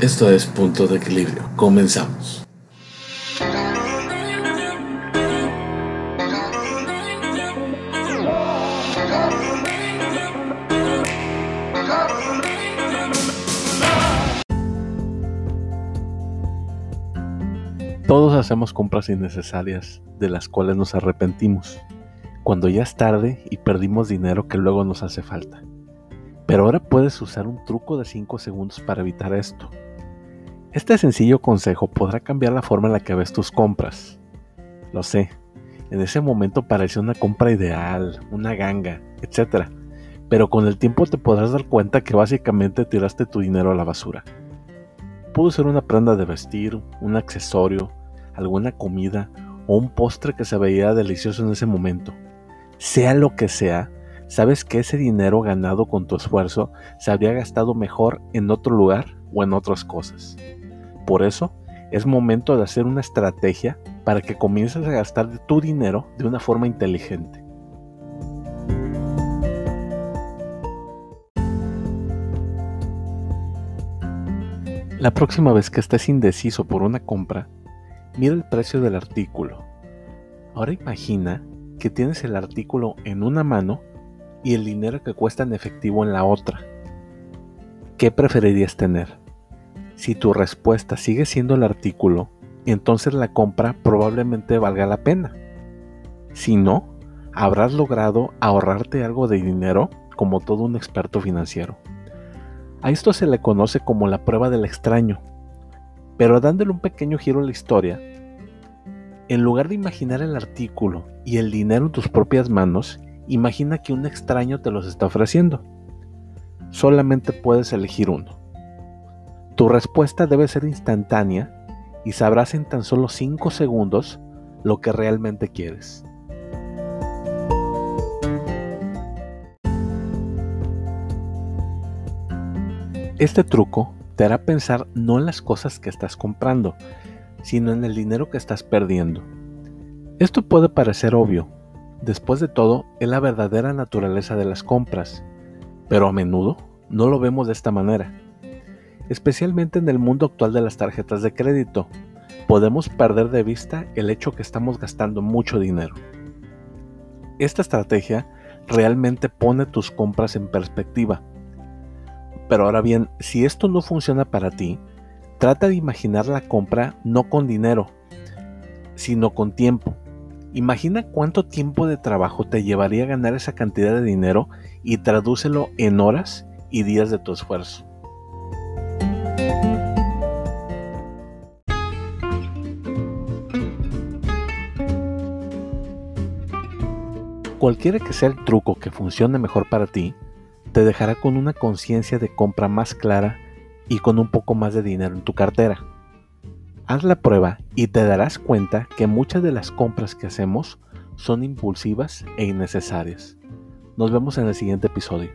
Esto es Punto de Equilibrio. Comenzamos. Todos hacemos compras innecesarias de las cuales nos arrepentimos, cuando ya es tarde y perdimos dinero que luego nos hace falta. Pero ahora puedes usar un truco de 5 segundos para evitar esto. Este sencillo consejo podrá cambiar la forma en la que ves tus compras. Lo sé, en ese momento parece una compra ideal, una ganga, etc. Pero con el tiempo te podrás dar cuenta que básicamente tiraste tu dinero a la basura. Pudo ser una prenda de vestir, un accesorio, alguna comida o un postre que se veía delicioso en ese momento. Sea lo que sea, sabes que ese dinero ganado con tu esfuerzo se habría gastado mejor en otro lugar o en otras cosas. Por eso, es momento de hacer una estrategia para que comiences a gastar tu dinero de una forma inteligente. La próxima vez que estés indeciso por una compra, mira el precio del artículo. Ahora imagina que tienes el artículo en una mano y el dinero que cuesta en efectivo en la otra. ¿Qué preferirías tener? Si tu respuesta sigue siendo el artículo, entonces la compra probablemente valga la pena. Si no, habrás logrado ahorrarte algo de dinero como todo un experto financiero. A esto se le conoce como la prueba del extraño pero dándole un pequeño giro a la historia, en lugar de imaginar el artículo y el dinero en tus propias manos, imagina que un extraño te los está ofreciendo. Solamente puedes elegir uno. Tu respuesta debe ser instantánea y sabrás en tan solo 5 segundos lo que realmente quieres. Este truco te hará pensar no en las cosas que estás comprando, sino en el dinero que estás perdiendo. Esto puede parecer obvio, después de todo es la verdadera naturaleza de las compras, pero a menudo no lo vemos de esta manera. Especialmente en el mundo actual de las tarjetas de crédito, podemos perder de vista el hecho que estamos gastando mucho dinero. Esta estrategia realmente pone tus compras en perspectiva pero ahora bien, si esto no funciona para ti, trata de imaginar la compra no con dinero, sino con tiempo. Imagina cuánto tiempo de trabajo te llevaría ganar esa cantidad de dinero y tradúcelo en horas y días de tu esfuerzo. Cualquiera que sea el truco que funcione mejor para ti, te dejará con una conciencia de compra más clara y con un poco más de dinero en tu cartera. Haz la prueba y te darás cuenta que muchas de las compras que hacemos son impulsivas e innecesarias. Nos vemos en el siguiente episodio.